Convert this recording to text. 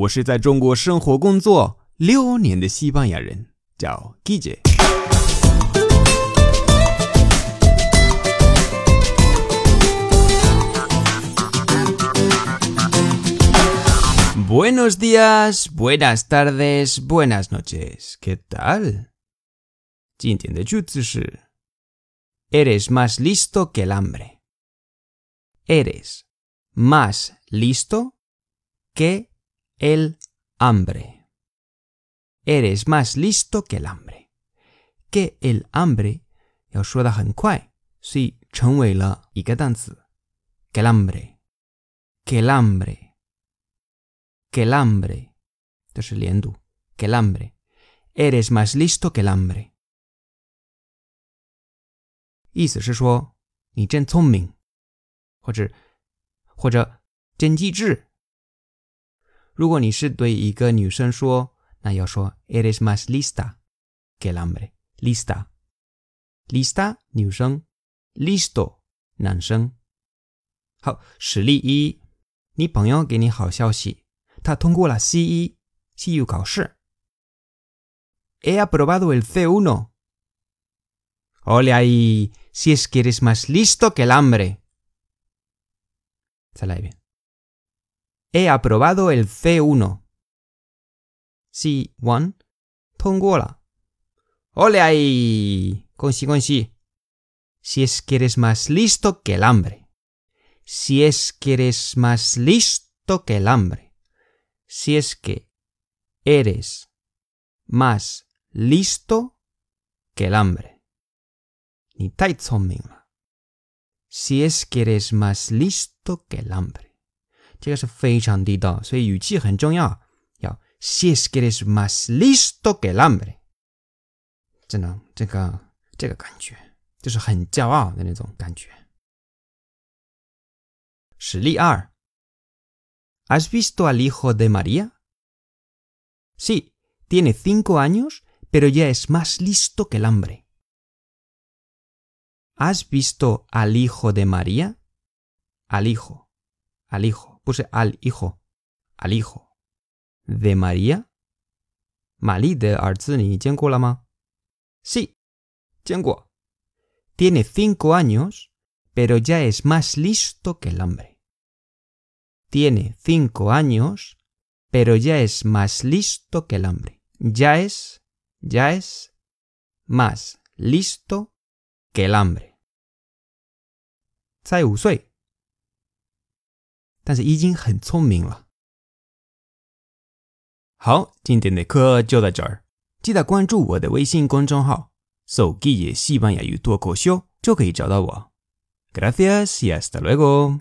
我是在中国生活工作六年的西班牙人，叫 Guille。Buenos días, buenas tardes, buenas noches. ¿Qué tal? 今天的句子是 Eres más listo que el hambre. Eres más listo que el hambre. Eres más listo que el hambre. Que el hambre 要说的很快，所以成为了一个单词。Que el hambre, que el hambre, que el hambre，这是连读。Que el hambre, eres más listo que el hambre。意思是说你真聪明，或者或者真机智。 如果你是对一个女生说，那要说 eres más lista que el hambre。lista，lista 女生，listo 男生。好，实例一，你朋友给你好消息，他通过了 C 一 CU 考试。He aprobado el C1. Ole ahí, si es que eres más listo que el hambre. 再来一遍。 He aprobado el C1. C1 通过了。¡Ole ahí! Consi, consi. Si es que eres más listo que el hambre. Si es que eres más listo que el hambre. Si es que eres más listo que el hambre. Ni tai Si es que eres más listo que el hambre. 这个是非常地道，所以语气很重要。要 si es que eres más listo que el hambre，真的，这个这个感觉就是很骄傲的那种感觉。实例二，¿Has visto al hijo de María? Sí, tiene cinco años, pero ya es más listo que el hambre. ¿Has visto al hijo de María? Al hijo, al hijo puse al hijo, al hijo de María. Malí de lama. Sí, Tiene cinco años, pero ya es más listo que el hambre. Tiene cinco años, pero ya es más listo que el hambre. Ya es, ya es más listo que el hambre. 才五岁。 但是已经很聪明了。好，今天的课就到这儿，记得关注我的微信公众号“手机也西班牙语脱口秀”，就可以找到我。Gracias y hasta luego。